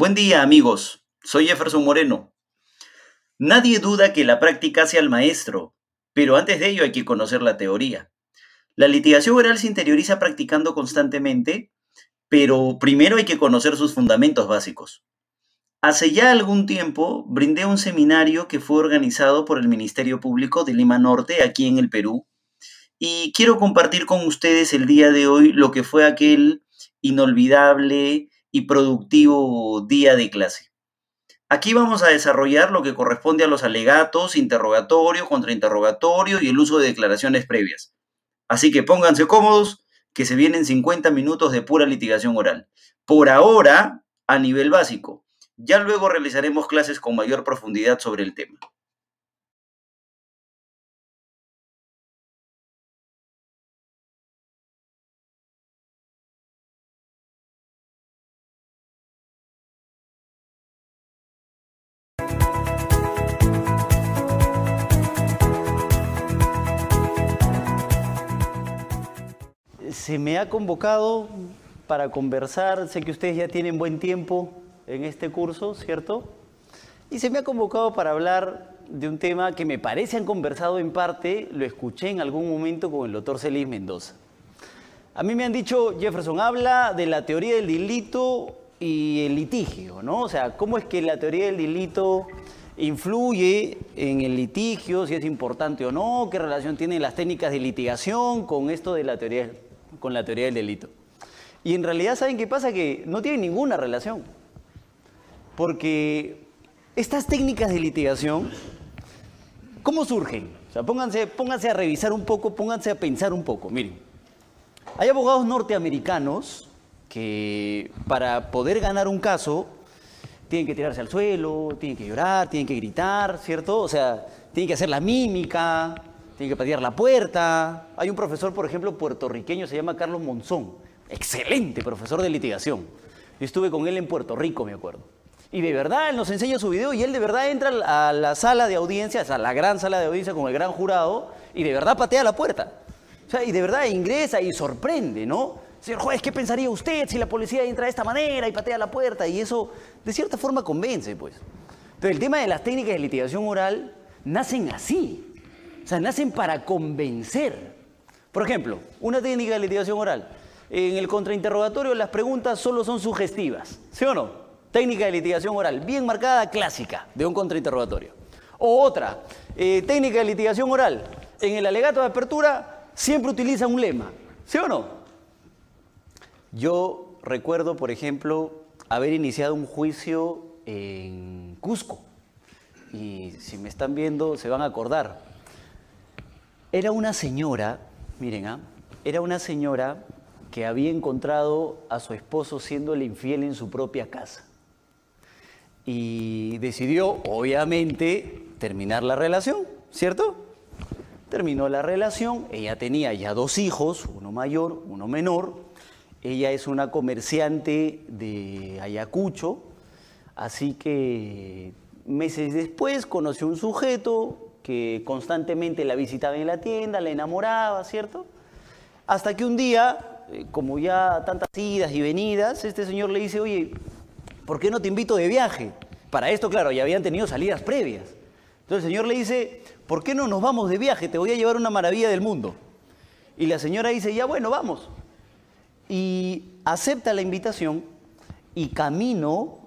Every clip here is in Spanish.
Buen día amigos, soy Jefferson Moreno. Nadie duda que la práctica sea el maestro, pero antes de ello hay que conocer la teoría. La litigación oral se interioriza practicando constantemente, pero primero hay que conocer sus fundamentos básicos. Hace ya algún tiempo brindé un seminario que fue organizado por el Ministerio Público de Lima Norte, aquí en el Perú, y quiero compartir con ustedes el día de hoy lo que fue aquel inolvidable y productivo día de clase. Aquí vamos a desarrollar lo que corresponde a los alegatos, interrogatorio, contrainterrogatorio y el uso de declaraciones previas. Así que pónganse cómodos, que se vienen 50 minutos de pura litigación oral. Por ahora, a nivel básico. Ya luego realizaremos clases con mayor profundidad sobre el tema. Se me ha convocado para conversar, sé que ustedes ya tienen buen tiempo en este curso, ¿cierto? Y se me ha convocado para hablar de un tema que me parece han conversado en parte, lo escuché en algún momento con el doctor Celis Mendoza. A mí me han dicho, Jefferson, habla de la teoría del delito y el litigio, ¿no? O sea, ¿cómo es que la teoría del delito influye en el litigio, si es importante o no, qué relación tienen las técnicas de litigación con esto de la teoría, con la teoría del delito? Y en realidad, ¿saben qué pasa? Que no tiene ninguna relación porque estas técnicas de litigación, ¿cómo surgen? O sea, pónganse, pónganse a revisar un poco, pónganse a pensar un poco. Miren, hay abogados norteamericanos que para poder ganar un caso tienen que tirarse al suelo, tienen que llorar, tienen que gritar, ¿cierto? O sea, tienen que hacer la mímica, tienen que patear la puerta. Hay un profesor, por ejemplo, puertorriqueño, se llama Carlos Monzón, excelente profesor de litigación. Yo estuve con él en Puerto Rico, me acuerdo. Y de verdad, él nos enseña su video y él de verdad entra a la sala de audiencia, a la gran sala de audiencia con el gran jurado, y de verdad patea la puerta. O sea, y de verdad ingresa y sorprende, ¿no? Señor juez, ¿qué pensaría usted si la policía entra de esta manera y patea la puerta? Y eso, de cierta forma, convence, pues. Pero el tema de las técnicas de litigación oral nacen así. O sea, nacen para convencer. Por ejemplo, una técnica de litigación oral. En el contrainterrogatorio las preguntas solo son sugestivas, ¿sí o no? Técnica de litigación oral, bien marcada, clásica, de un contrainterrogatorio. O otra, eh, técnica de litigación oral. En el alegato de apertura siempre utiliza un lema, ¿sí o no? Yo recuerdo, por ejemplo, haber iniciado un juicio en Cusco. Y si me están viendo, se van a acordar. Era una señora, miren, ¿ah? era una señora que había encontrado a su esposo siéndole infiel en su propia casa y decidió, obviamente, terminar la relación, ¿cierto? Terminó la relación, ella tenía ya dos hijos, uno mayor, uno menor, ella es una comerciante de Ayacucho, así que meses después conoció un sujeto que constantemente la visitaba en la tienda, la enamoraba, ¿cierto? Hasta que un día, eh, como ya tantas idas y venidas, este señor le dice, oye, ¿por qué no te invito de viaje? Para esto, claro, ya habían tenido salidas previas. Entonces el Señor le dice, ¿por qué no nos vamos de viaje? Te voy a llevar una maravilla del mundo. Y la señora dice, ya bueno, vamos. Y acepta la invitación y camino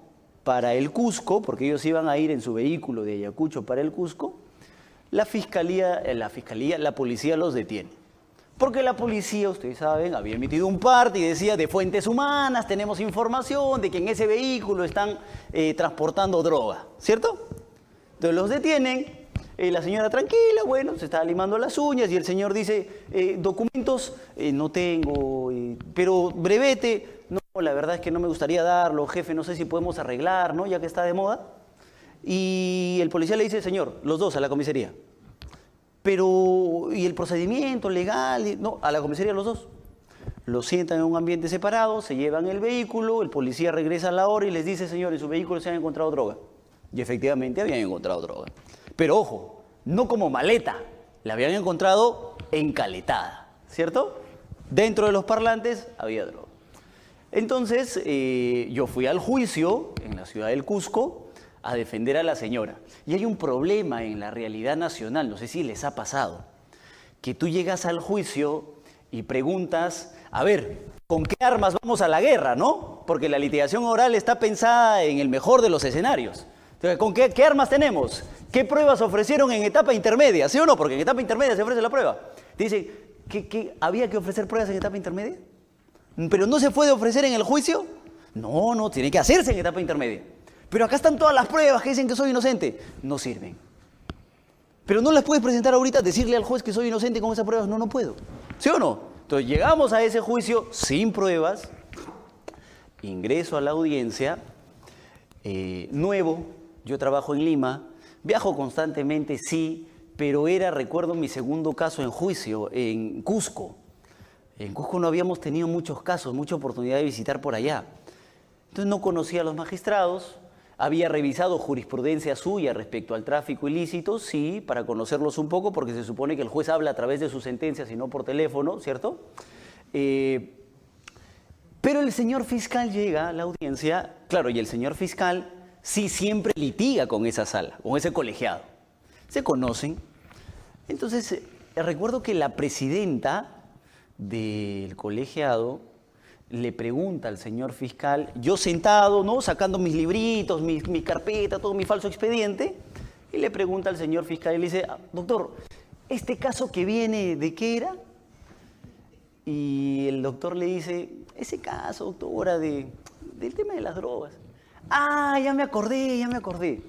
para el Cusco, porque ellos iban a ir en su vehículo de Ayacucho para el Cusco, la fiscalía, eh, la fiscalía, la policía los detiene. Porque la policía, ustedes saben, había emitido un parte y decía de fuentes humanas, tenemos información de que en ese vehículo están eh, transportando droga, ¿cierto? Entonces los detienen, eh, la señora tranquila, bueno, se está limando las uñas y el señor dice, documentos no tengo, pero brevete, no, la verdad es que no me gustaría darlo, jefe, no sé si podemos arreglar, ¿no? Ya que está de moda. Y el policía le dice, señor, los dos a la comisaría. Pero, ¿y el procedimiento legal? No, a la comisaría los dos. Los sientan en un ambiente separado, se llevan el vehículo, el policía regresa a la hora y les dice, señores, en su vehículo se han encontrado droga. Y efectivamente habían encontrado droga. Pero ojo, no como maleta, la habían encontrado encaletada, ¿cierto? Dentro de los parlantes había droga. Entonces, eh, yo fui al juicio en la ciudad del Cusco, a defender a la señora. Y hay un problema en la realidad nacional, no sé si les ha pasado, que tú llegas al juicio y preguntas, a ver, ¿con qué armas vamos a la guerra, no? Porque la litigación oral está pensada en el mejor de los escenarios. ¿con qué, qué armas tenemos? ¿Qué pruebas ofrecieron en etapa intermedia? ¿Sí o no? Porque en etapa intermedia se ofrece la prueba. Dice, ¿que, había que ofrecer pruebas en etapa intermedia? ¿Pero no se puede ofrecer en el juicio? No, no, tiene que hacerse en etapa intermedia. Pero acá están todas las pruebas que dicen que soy inocente. No sirven. Pero no las puedes presentar ahorita, decirle al juez que soy inocente con esas pruebas. No, no puedo. ¿Sí o no? Entonces llegamos a ese juicio sin pruebas, ingreso a la audiencia, eh, nuevo, yo trabajo en Lima, viajo constantemente, sí, pero era, recuerdo, mi segundo caso en juicio, en Cusco. En Cusco no habíamos tenido muchos casos, mucha oportunidad de visitar por allá. Entonces no conocía a los magistrados, había revisado jurisprudencia suya respecto al tráfico ilícito, sí, para conocerlos un poco, porque se supone que el juez habla a través de sus sentencias y no por teléfono, ¿cierto? Eh, pero el señor fiscal llega a la audiencia, claro, y el señor fiscal sí siempre litiga con esa sala, con ese colegiado. Se conocen. Entonces, eh, recuerdo que la presidenta del colegiado le pregunta al señor fiscal, yo sentado, ¿no? Sacando mis libritos, mi, mi carpeta, todo mi falso expediente, y le pregunta al señor fiscal y le dice, ah, doctor, ¿este caso que viene de qué era? Y el doctor le dice, ese caso, doctora, de, del tema de las drogas. Ah, ya me acordé, ya me acordé.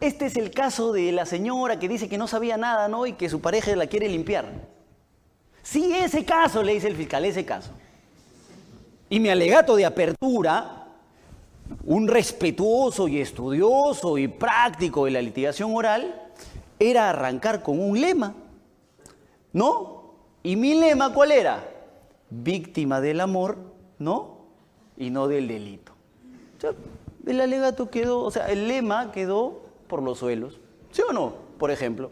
Este es el caso de la señora que dice que no sabía nada, ¿no? Y que su pareja la quiere limpiar. Sí, ese caso, le dice el fiscal, ese caso. Y mi alegato de apertura, un respetuoso y estudioso y práctico de la litigación oral, era arrancar con un lema. ¿No? ¿Y mi lema cuál era? Víctima del amor, ¿no? Y no del delito. el alegato quedó, o sea, el lema quedó por los suelos. ¿Sí o no? Por ejemplo.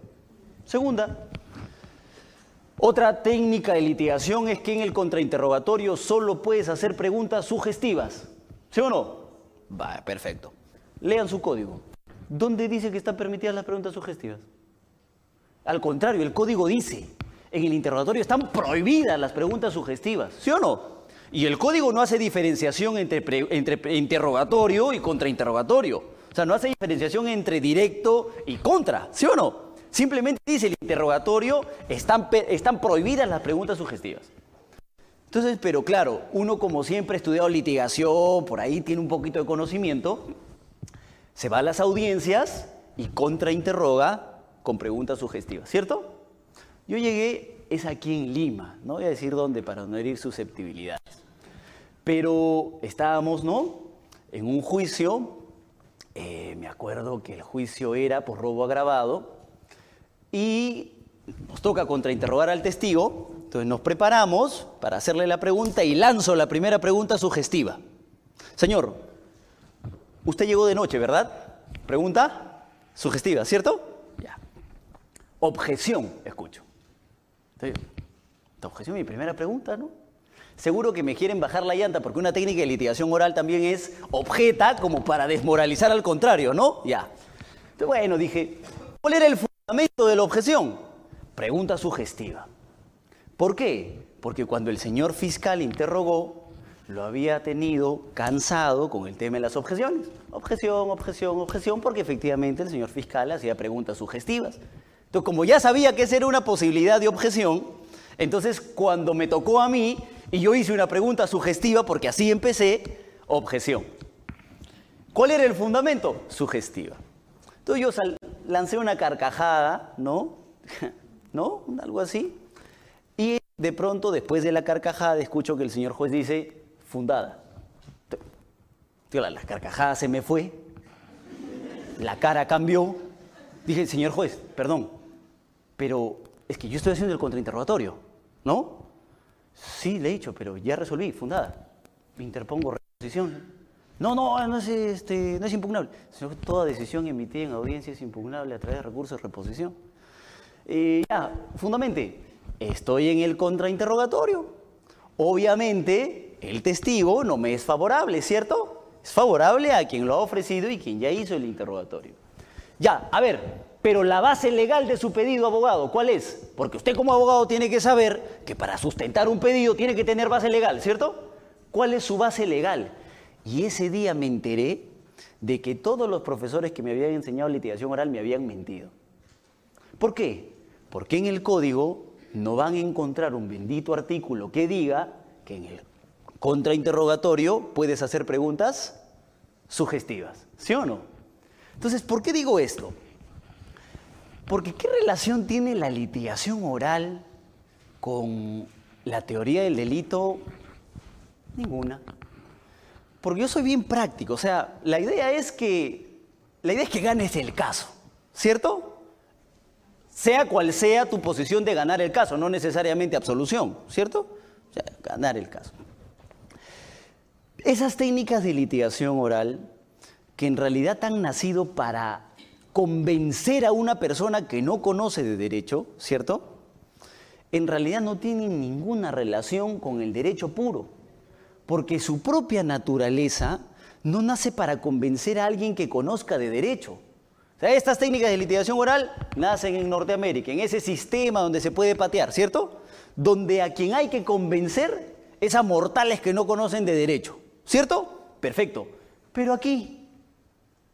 Segunda, otra técnica de litigación es que en el contrainterrogatorio solo puedes hacer preguntas sugestivas. ¿Sí o no? Va, perfecto. Lean su código. ¿Dónde dice que están permitidas las preguntas sugestivas? Al contrario, el código dice, en el interrogatorio están prohibidas las preguntas sugestivas. ¿Sí o no? Y el código no hace diferenciación entre, interrogatorio y contrainterrogatorio. O sea, no hace diferenciación entre directo y contra. ¿Sí o no? Simplemente dice el interrogatorio, están, están prohibidas las preguntas sugestivas. Entonces, pero claro, uno como siempre ha estudiado litigación, por ahí tiene un poquito de conocimiento, se va a las audiencias y contrainterroga con preguntas sugestivas, ¿cierto? Yo llegué, es aquí en Lima, no voy a decir dónde para no herir susceptibilidades, pero estábamos, ¿no? En un juicio, eh, me acuerdo que el juicio era por robo agravado, y nos toca contrainterrogar al testigo, entonces nos preparamos para hacerle la pregunta y lanzo la primera pregunta sugestiva. Señor, usted llegó de noche, ¿verdad? Pregunta sugestiva, ¿cierto? Ya. Objeción, escucho. Esta objeción, mi primera pregunta, ¿no? Seguro que me quieren bajar la llanta porque una técnica de litigación oral también es objeta como para desmoralizar al contrario, ¿no? Ya. Entonces, bueno, dije, ¿cuál era el fundamento de la objeción? Pregunta sugestiva. ¿Por qué? Porque cuando el señor fiscal interrogó, lo había tenido cansado con el tema de las objeciones. Objeción, objeción, objeción, porque efectivamente el señor fiscal hacía preguntas sugestivas. Entonces, como ya sabía que esa era una posibilidad de objeción, entonces cuando me tocó a mí y yo hice una pregunta sugestiva, porque así empecé, objeción. ¿Cuál era el fundamento? Sugestiva. Entonces yo lancé una carcajada, ¿no? ¿No? Algo así. Y de pronto, después de la carcajada, escucho que el señor juez dice, fundada. La, carcajada se me fue, la cara cambió. Dije, señor juez, perdón, pero es que yo estoy haciendo el contrainterrogatorio, ¿no? Sí, le he dicho, pero ya resolví, fundada. Me interpongo reposición. No, no, no es, este, no es impugnable. Sino toda decisión emitida en audiencia es impugnable a través de recursos de reposición. Y ya, fundamente, estoy en el contrainterrogatorio. Obviamente, el testigo no me es favorable, ¿cierto? Es favorable a quien lo ha ofrecido y quien ya hizo el interrogatorio. Ya, a ver, pero la base legal de su pedido, abogado, ¿cuál es? Porque usted como abogado tiene que saber que para sustentar un pedido tiene que tener base legal, ¿cierto? ¿Cuál es su base legal? Y ese día me enteré de que todos los profesores que me habían enseñado litigación oral me habían mentido. ¿Por qué? Porque en el código no van a encontrar un bendito artículo que diga que en el contrainterrogatorio puedes hacer preguntas sugestivas, ¿sí o no? Entonces, ¿por qué digo esto? Porque ¿qué relación tiene la litigación oral con la teoría del delito? Ninguna. Porque yo soy bien práctico, o sea, la idea es que la idea es que ganes el caso, ¿cierto? Sea cual sea tu posición de ganar el caso, no necesariamente absolución, ¿cierto? O sea, ganar el caso. Esas técnicas de litigación oral, que en realidad han nacido para convencer a una persona que no conoce de derecho, ¿cierto? En realidad no tienen ninguna relación con el derecho puro, porque su propia naturaleza no nace para convencer a alguien que conozca de derecho. O sea, estas técnicas de litigación oral nacen en Norteamérica, en ese sistema donde se puede patear, ¿cierto? Donde a quien hay que convencer es a mortales que no conocen de derecho. ¿Cierto? Perfecto. Pero aquí,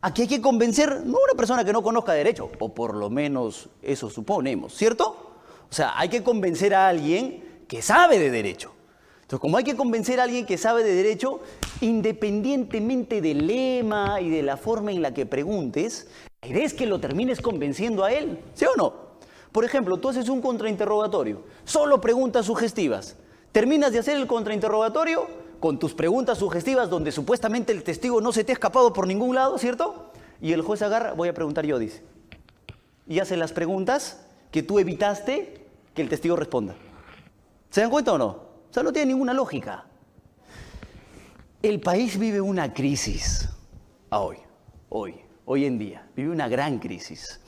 aquí hay que convencer no a una persona que no conozca derecho, o por lo menos eso suponemos, ¿cierto? O sea, hay que convencer a alguien que sabe de derecho. Entonces, como hay que convencer a alguien que sabe de derecho, independientemente del lema y de la forma en la que preguntes, la que lo termines convenciendo a él, ¿sí o no? Por ejemplo, tú haces un contrainterrogatorio, solo preguntas sugestivas. Terminas de hacer el contrainterrogatorio, con tus preguntas sugestivas donde supuestamente el testigo no se te ha escapado por ningún lado, ¿cierto? Y el juez agarra, voy a preguntar yo, dice. Y hace las preguntas que tú evitaste que el testigo responda. ¿Se dan cuenta o no? O sea, no tiene ninguna lógica. El país vive una crisis hoy, hoy, hoy en día. Vive una gran crisis.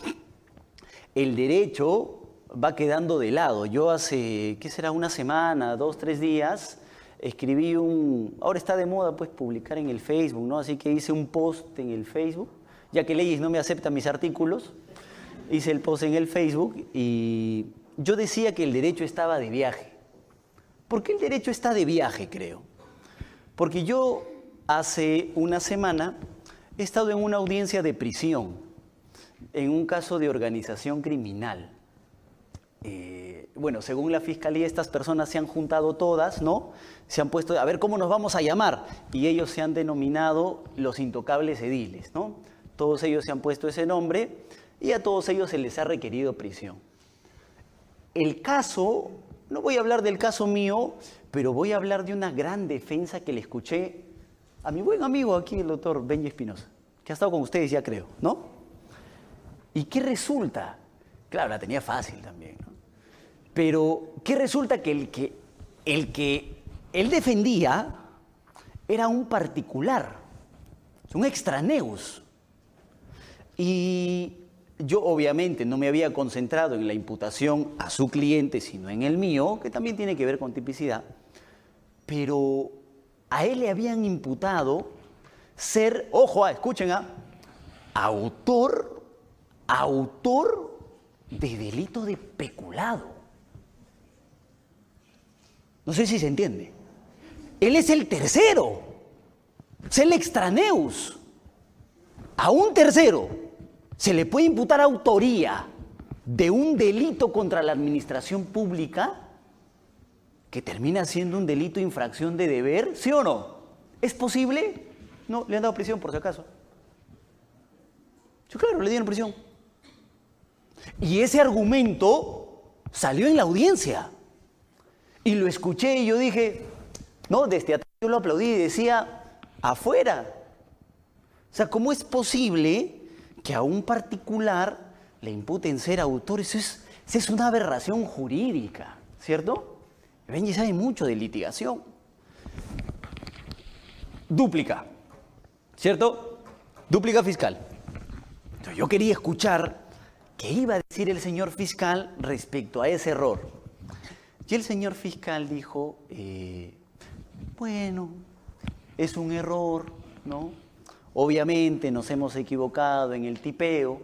El derecho va quedando de lado. Yo hace, ¿qué será? Una semana, dos, tres días, escribí un, ahora está de moda pues publicar en el Facebook, ¿no? Así que hice un post en el Facebook, ya que Leyes no me acepta mis artículos, hice el post en el Facebook y yo decía que el derecho estaba de viaje. ¿Por qué el derecho está de viaje, creo? Porque yo hace una semana he estado en una audiencia de prisión, en un caso de organización criminal. Eh, bueno, según la fiscalía, estas personas se han juntado todas, ¿no? Se han puesto, a ver cómo nos vamos a llamar. Y ellos se han denominado los intocables ediles, ¿no? Todos ellos se han puesto ese nombre y a todos ellos se les ha requerido prisión. El caso, no voy a hablar del caso mío, pero voy a hablar de una gran defensa que le escuché a mi buen amigo aquí, el doctor Benji Espinosa, que ha estado con ustedes ya creo, ¿no? ¿Y qué resulta? Claro, la tenía fácil también, ¿no? Pero, ¿qué resulta? Que el que, el que él defendía era un particular, un extraneus. Y yo obviamente no me había concentrado en la imputación a su cliente, sino en el mío, que también tiene que ver con tipicidad, pero a él le habían imputado ser, ojo, ah, escuchen, ah, autor, autor de delito de peculado. No sé si se entiende. Él es el tercero. Es el extraneus. A un tercero se le puede imputar autoría de un delito contra la administración pública que termina siendo un delito infracción de deber, ¿sí o no? ¿Es posible? No, le han dado prisión por si acaso. Yo claro, le dieron prisión. Y ese argumento salió en la audiencia. Y lo escuché y yo dije, no, desde atrás yo lo aplaudí y decía, afuera. O sea, ¿cómo es posible que a un particular le imputen ser autor? Eso es, es una aberración jurídica, ¿cierto? Benji sabe mucho de litigación. Dúplica, ¿cierto? Dúplica fiscal. Entonces yo quería escuchar qué iba a decir el señor fiscal respecto a ese error. Y el señor fiscal dijo, eh, bueno, es un error, ¿no? Obviamente nos hemos equivocado en el tipeo.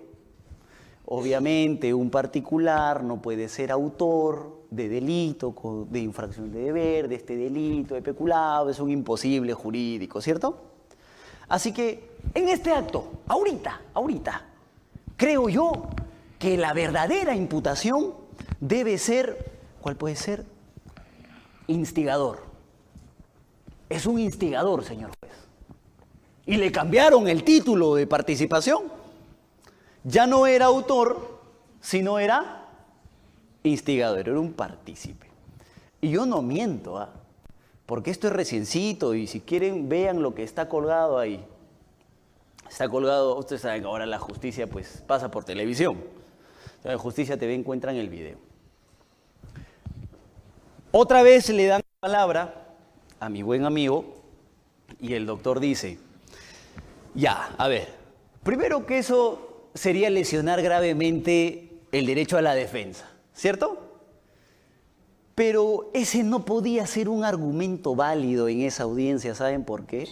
Obviamente un particular no puede ser autor de delito, de infracción de deber, de este delito, de peculado, es un imposible jurídico, ¿cierto? Así que en este acto, ahorita, ahorita, creo yo que la verdadera imputación debe ser, ¿cuál puede ser? Instigador. Es un instigador, señor juez. Y le cambiaron el título de participación. Ya no era autor, sino era instigador, era un partícipe. Y yo no miento, ¿ah? porque esto es reciencito y si quieren vean lo que está colgado ahí. Está colgado, ustedes saben ahora la justicia pues pasa por televisión. La justicia TV encuentran el video. Otra vez le dan la palabra a mi buen amigo y el doctor dice, ya, a ver, primero que eso sería lesionar gravemente el derecho a la defensa, ¿cierto? Pero ese no podía ser un argumento válido en esa audiencia, ¿saben por qué?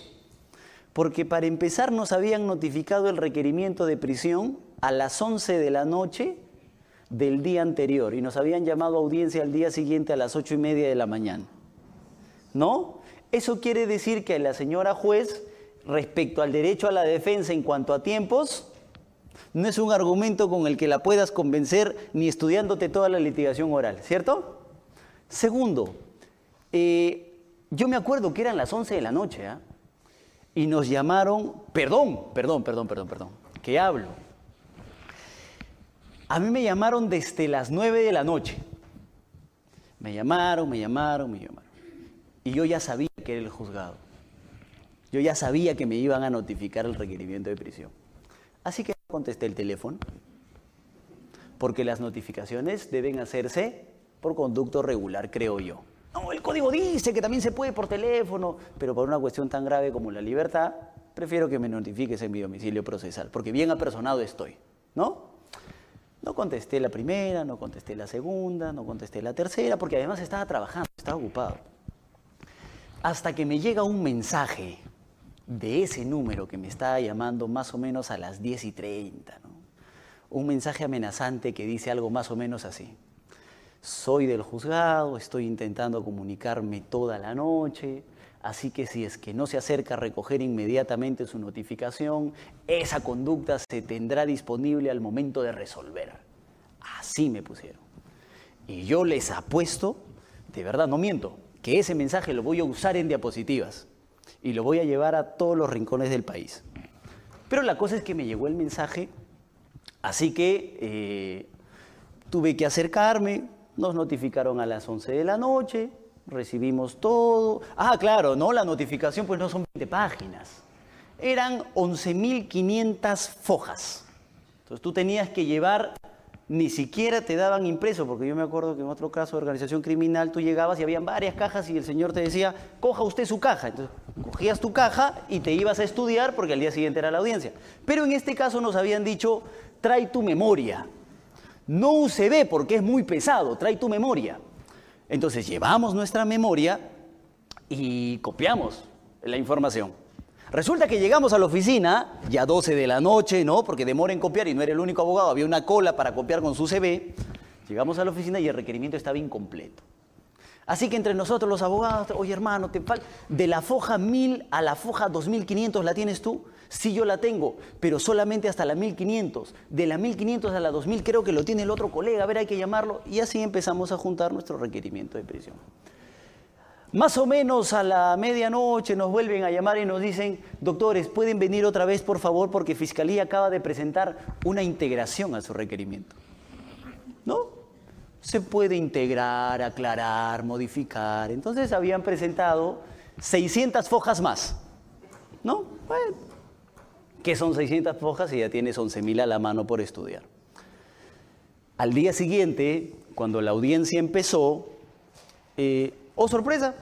Porque para empezar nos habían notificado el requerimiento de prisión a las 11 de la noche del día anterior y nos habían llamado a audiencia al día siguiente a las ocho y media de la mañana. ¿No? Eso quiere decir que la señora juez, respecto al derecho a la defensa en cuanto a tiempos, no es un argumento con el que la puedas convencer ni estudiándote toda la litigación oral, ¿cierto? Segundo, eh, yo me acuerdo que eran las 11 de la noche ¿ah? y nos llamaron, perdón, perdón, perdón, perdón, perdón, que hablo a mí me llamaron desde las 9 de la noche. Me llamaron, me llamaron, me llamaron. Y yo ya sabía que era el juzgado. Yo ya sabía que me iban a notificar el requerimiento de prisión. Así que contesté el teléfono, porque las notificaciones deben hacerse por conducto regular, creo yo. No, el código dice que también se puede por teléfono, pero por una cuestión tan grave como la libertad, prefiero que me notifiques en mi domicilio procesal, porque bien apersonado estoy, ¿no? No contesté la primera, no contesté la segunda, no contesté la tercera, porque además estaba trabajando, estaba ocupado. Hasta que me llega un mensaje de ese número que me estaba llamando más o menos a las 10 y 30, un mensaje amenazante que dice algo más o menos así. Soy del juzgado, estoy intentando comunicarme toda la noche, Así que si es que no se acerca a recoger inmediatamente su notificación, esa conducta se tendrá disponible al momento de resolver. Así me pusieron. Y yo les apuesto, de verdad, no miento, que ese mensaje lo voy a usar en diapositivas y lo voy a llevar a todos los rincones del país. Pero la cosa es que me llegó el mensaje, así que eh, tuve que acercarme, nos notificaron a las 11 de la noche, recibimos todo. Ah, claro, no, la notificación pues no son 20 páginas. Eran 11.500 fojas. Entonces tú tenías que llevar, ni siquiera te daban impreso, porque yo me acuerdo que en otro caso de organización criminal tú llegabas y habían varias cajas y el señor te decía, coja usted su caja. Entonces cogías tu caja y te ibas a estudiar porque al día siguiente era la audiencia. Pero en este caso nos habían dicho, trae tu memoria. No UCB porque es muy pesado, trae tu memoria. Entonces llevamos nuestra memoria y copiamos la información. Resulta que llegamos a la oficina, ya 12 de la noche, ¿no? Porque demora en copiar y no era el único abogado, había una cola para copiar con su CV. Llegamos a la oficina y el requerimiento estaba incompleto. Así que entre nosotros los abogados, oye hermano, te de la foja 1000 a la foja 2500 la tienes tú. Sí, yo la tengo, pero solamente hasta la 1500. De la 1500 a la 2000 creo que lo tiene el otro colega, a ver, hay que llamarlo. Y así empezamos a juntar nuestro requerimiento de prisión. Más o menos a la medianoche nos vuelven a llamar y nos dicen, doctores, ¿pueden venir otra vez, por favor? Porque Fiscalía acaba de presentar una integración a su requerimiento. ¿No? Se puede integrar, aclarar, modificar. Entonces habían presentado 600 fojas más. ¿No? Bueno, que son 600 hojas y ya tienes 11.000 a la mano por estudiar. Al día siguiente, cuando la audiencia empezó, eh, oh sorpresa,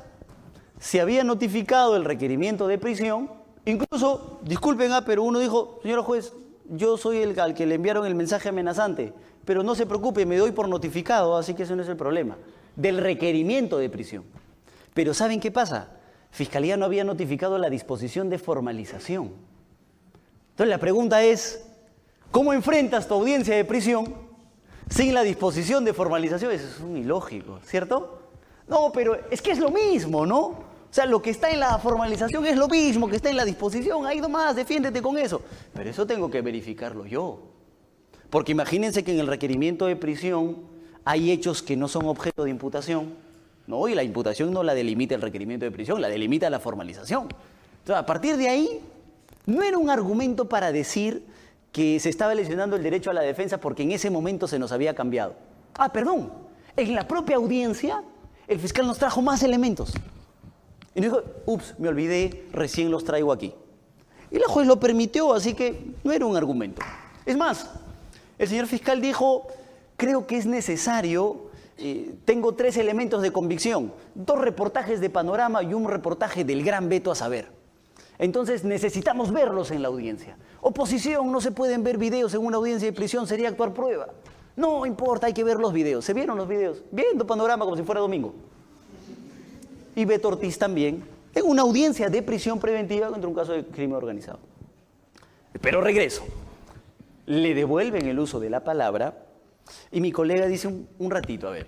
se había notificado el requerimiento de prisión, incluso, disculpen, ah, pero uno dijo, señor juez, yo soy el al que le enviaron el mensaje amenazante, pero no se preocupe, me doy por notificado, así que ese no es el problema, del requerimiento de prisión. Pero ¿saben qué pasa? Fiscalía no había notificado la disposición de formalización. Entonces la pregunta es, ¿cómo enfrentas tu audiencia de prisión sin la disposición de formalización? Eso es un ilógico, ¿cierto? No, pero es que es lo mismo, ¿no? O sea, lo que está en la formalización es lo mismo que está en la disposición. Ahí nomás, defiéndete con eso. Pero eso tengo que verificarlo yo. Porque imagínense que en el requerimiento de prisión hay hechos que no son objeto de imputación ¿no? Y la imputación no la delimita el requerimiento de prisión, la delimita la formalización. Entonces, a partir de ahí, no era un argumento para decir que se estaba lesionando el derecho a la defensa porque en ese momento se nos había cambiado. Ah, perdón, en la propia audiencia el fiscal nos trajo más elementos. Y nos dijo, ups, me olvidé, recién los traigo aquí. Y la juez lo permitió, así que no era un argumento. Es más, el señor fiscal dijo, creo que es necesario tengo tres elementos de convicción, dos reportajes de panorama y un reportaje del gran veto a saber. Entonces necesitamos verlos en la audiencia. Oposición, no se pueden ver videos en una audiencia de prisión, sería actuar prueba. No importa, hay que ver los videos. ¿Se vieron los videos? Viendo panorama como si fuera domingo. Y Beto Ortiz también, en una audiencia de prisión preventiva contra un caso de crimen organizado. Pero regreso. Le devuelven el uso de la palabra y mi colega dice un, ratito, a ver,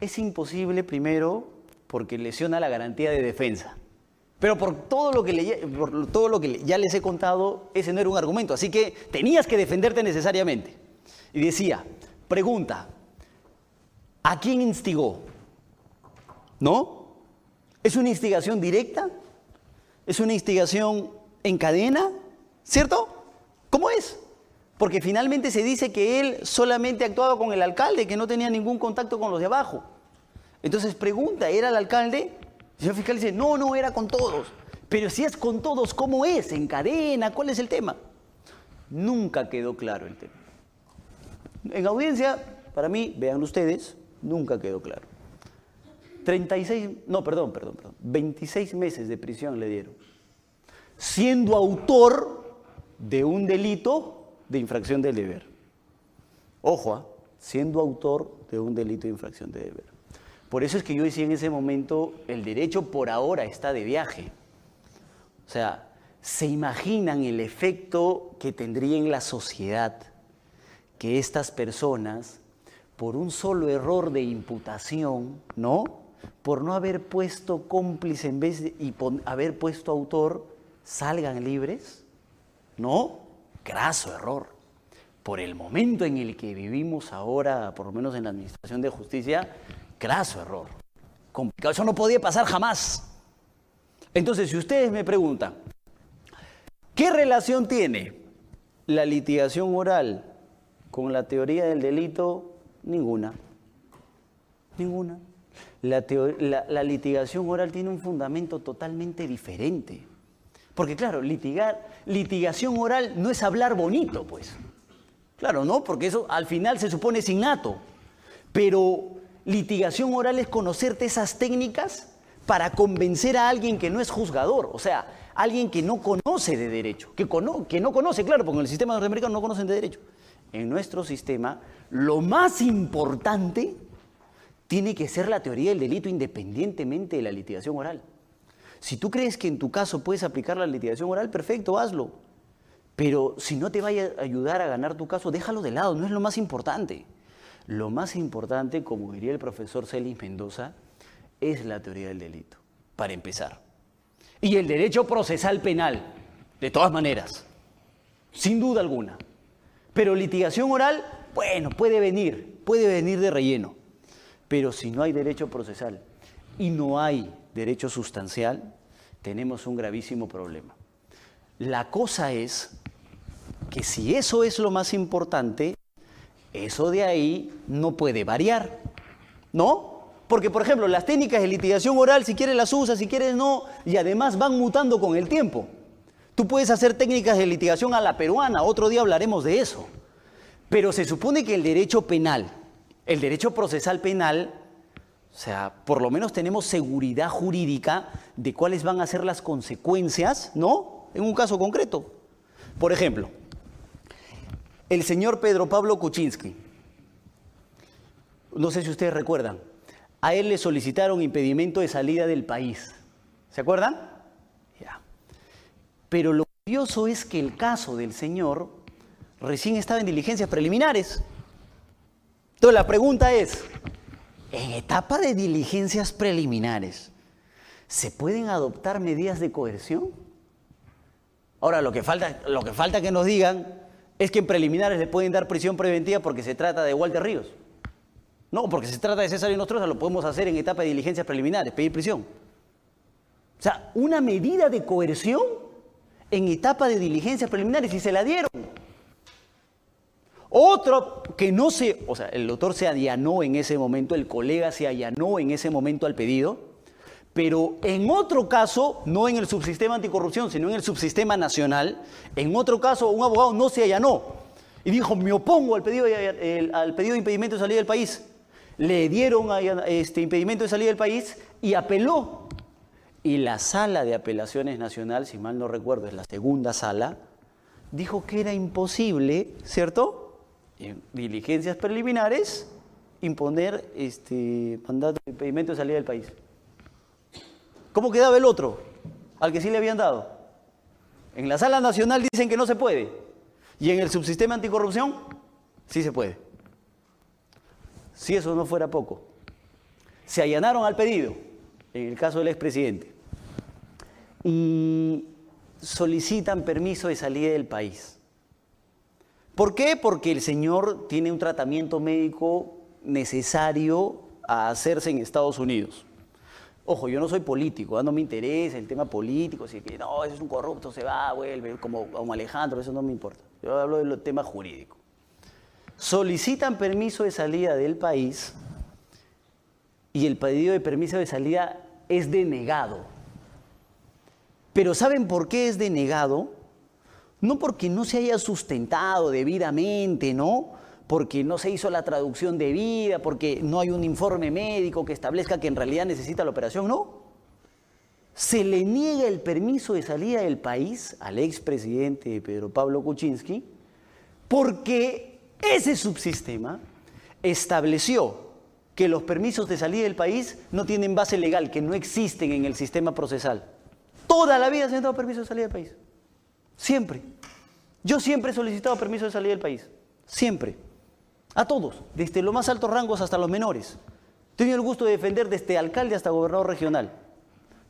es imposible primero porque lesiona la garantía de defensa. Pero por todo lo que, por todo lo que ya les he contado, ese no era un argumento. Así que tenías que defenderte necesariamente. Y decía, pregunta, ¿a quién instigó? ¿No? ¿Es una instigación directa? ¿Es una instigación en cadena? ¿Cierto? ¿Cómo es? Porque finalmente se dice que él solamente actuaba con el alcalde, que no tenía ningún contacto con los de abajo. Entonces pregunta, ¿era el alcalde? El señor fiscal dice, no, no, era con todos. Pero si es con todos, ¿cómo es? ¿En cadena? ¿Cuál es el tema? Nunca quedó claro el tema. En audiencia, para mí, vean ustedes, nunca quedó claro. 36, no, perdón, perdón, perdón, 26 meses de prisión le dieron. Siendo autor de un delito de infracción de deber. Ojo, ¿ah? siendo autor de un delito de infracción de deber. Por eso es que yo decía en ese momento, el derecho por ahora está de viaje. O sea, ¿se imaginan el efecto que tendría en la sociedad que estas personas, por un solo error de imputación, ¿no? Por no haber puesto cómplice en vez y haber puesto autor, salgan libres? ¿No? graso error. Por el momento en el que vivimos ahora, por lo menos en la Administración de Justicia, graso error. Complicado. Eso no podía pasar jamás. Entonces, si ustedes me preguntan, ¿qué relación tiene la litigación oral con la teoría del delito? Ninguna. Ninguna. La, la, litigación oral tiene un fundamento totalmente diferente. Porque claro, litigar, litigación oral no es hablar bonito, pues. Claro, ¿no? Porque eso al final se supone es innato. Pero litigación oral es conocerte esas técnicas para convencer a alguien que no es juzgador, o sea, alguien que no conoce de derecho, que, que no conoce, claro, porque en el sistema norteamericano no conocen de derecho. En nuestro sistema, lo más importante tiene que ser la teoría del delito independientemente de la litigación oral. Si tú crees que en tu caso puedes aplicar la litigación oral, perfecto, hazlo. Pero si no te vaya a ayudar a ganar tu caso, déjalo de lado, no es lo más importante. Lo más importante, como diría el profesor Celis Mendoza, es la teoría del delito, para empezar. Y el derecho procesal penal, de todas maneras, sin duda alguna. Pero litigación oral, bueno, puede venir, puede venir de relleno. Pero si no hay derecho procesal y no hay derecho sustancial, tenemos un gravísimo problema. La cosa es que si eso es lo más importante, eso de ahí no puede variar, ¿no? Porque, por ejemplo, las técnicas de litigación oral, si quieres las usas, si quieres no, y además van mutando con el tiempo. Tú puedes hacer técnicas de litigación a la peruana, otro día hablaremos de eso. Pero se supone que el derecho penal, el derecho procesal penal, o sea, por lo menos tenemos seguridad jurídica de cuáles van a ser las consecuencias, ¿no? En un caso concreto. Por ejemplo, el señor Pedro Pablo Kuczynski, no sé si ustedes recuerdan, a él le solicitaron impedimento de salida del país, ¿Se acuerdan? Pero lo curioso es que el caso del señor recién estaba en diligencias preliminares. Entonces la pregunta es, en etapa de diligencias preliminares, ¿se pueden adoptar medidas de coerción? Ahora, lo que falta, lo que, falta que nos digan es que en preliminares le pueden dar prisión preventiva porque se trata de Walter Ríos. No, porque se trata de César y Nostroza, lo podemos hacer en etapa de diligencias preliminares, pedir prisión. O sea, una medida de coerción en etapa de diligencias preliminares y se la dieron. Otro que no se, o sea, el doctor se allanó en ese momento, el colega se allanó en ese momento al pedido, pero en otro caso, no en el subsistema anticorrupción, sino en el subsistema nacional, en otro caso un abogado no se allanó y dijo, me opongo al pedido de, al pedido de impedimento de salida del país. Le dieron este impedimento de salida del país y apeló. Y la sala de apelaciones nacional, si mal no recuerdo, es la segunda sala, dijo que era imposible, ¿cierto? en diligencias preliminares, imponer este mandato de impedimento de salida del país. ¿Cómo quedaba el otro? Al que sí le habían dado. En la sala nacional dicen que no se puede. Y en el subsistema anticorrupción, sí se puede. Si eso no fuera poco. Se allanaron al pedido, en el caso del expresidente, y solicitan permiso de salida del país. ¿Por qué? Porque el señor tiene un tratamiento médico necesario a hacerse en Estados Unidos. Ojo, yo no soy político, ¿ah? no me interesa el tema político, así que no, ese es un corrupto, se va, vuelve, como, como Alejandro, eso no me importa. Yo hablo del tema jurídico. Solicitan permiso de salida del país y el pedido de permiso de salida es denegado. Pero ¿saben por qué es denegado? no porque no se haya sustentado debidamente, ¿no? Porque no se hizo la traducción debida, porque no hay un informe médico que establezca que en realidad necesita la operación, no. Se le niega el permiso de salida del país al expresidente Pedro Pablo Kuczynski porque ese subsistema estableció que los permisos de salida del país no tienen base legal, que no existen en el sistema procesal. Toda la vida se han dado permisos de salida del país. Siempre. Yo siempre he solicitado permiso de salida del país. Siempre. A todos, desde los más altos rangos hasta los menores. He tenido el gusto de defender desde alcalde hasta gobernador regional.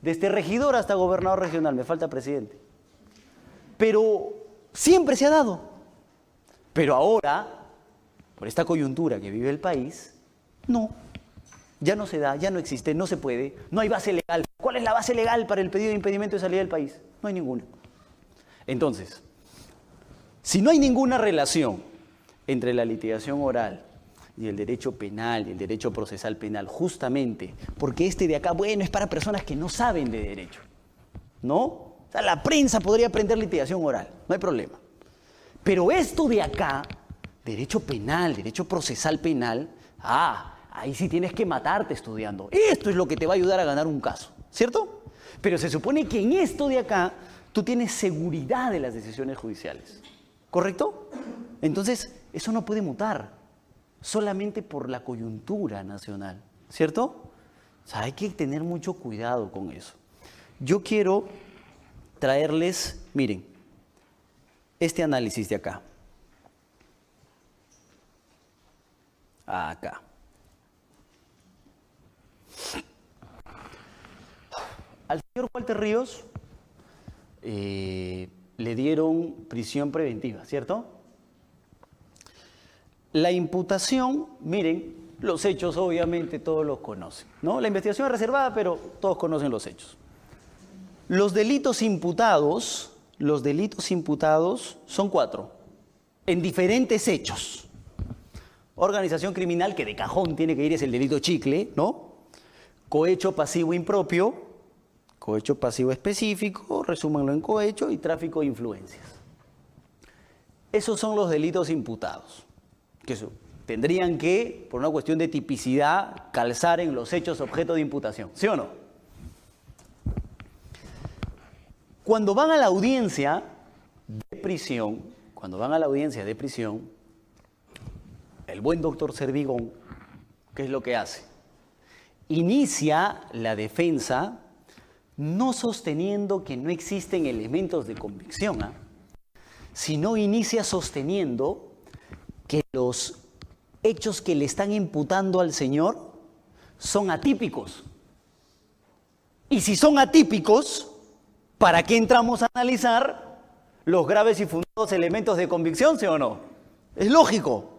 Desde regidor hasta gobernador regional. Me falta presidente. Pero siempre se ha dado. Pero ahora, por esta coyuntura que vive el país, no. Ya no se da, ya no existe, no se puede, no hay base legal. ¿Cuál es la base legal para el pedido de impedimento de salida del país? No hay ninguna. Entonces, si no hay ninguna relación entre la litigación oral y el derecho penal y el derecho procesal penal, justamente porque este de acá, bueno, es para personas que no saben de derecho, ¿no? O sea, la prensa podría aprender litigación oral, no hay problema. Pero esto de acá, derecho penal, derecho procesal penal, ah, ahí sí tienes que matarte estudiando. Esto es lo que te va a ayudar a ganar un caso, ¿cierto? Pero se supone que en esto de acá tú tienes seguridad de las decisiones judiciales. ¿Correcto? Entonces, eso no puede mutar solamente por la coyuntura nacional, ¿cierto? O sea, hay que tener mucho cuidado con eso. Yo quiero traerles, miren, este análisis de acá. Acá. Al señor Walter Ríos eh, le dieron prisión preventiva, ¿cierto? La imputación, miren, los hechos obviamente todos los conocen, ¿no? La investigación es reservada, pero todos conocen los hechos. Los delitos imputados, los delitos imputados son cuatro, en diferentes hechos. Organización criminal, que de cajón tiene que ir, es el delito chicle, ¿no? Cohecho pasivo impropio, Cohecho pasivo específico, resúmanlo en cohecho y tráfico de influencias. Esos son los delitos imputados, que tendrían que, por una cuestión de tipicidad, calzar en los hechos objeto de imputación. ¿Sí o no? Cuando van a la audiencia de prisión, cuando van a la audiencia de prisión, el buen doctor Servigón, ¿qué es lo que hace? Inicia la defensa no sosteniendo que no existen elementos de convicción, ¿ah? sino inicia sosteniendo que los hechos que le están imputando al Señor son atípicos. Y si son atípicos, ¿para qué entramos a analizar los graves y fundados elementos de convicción, sí o no? Es lógico.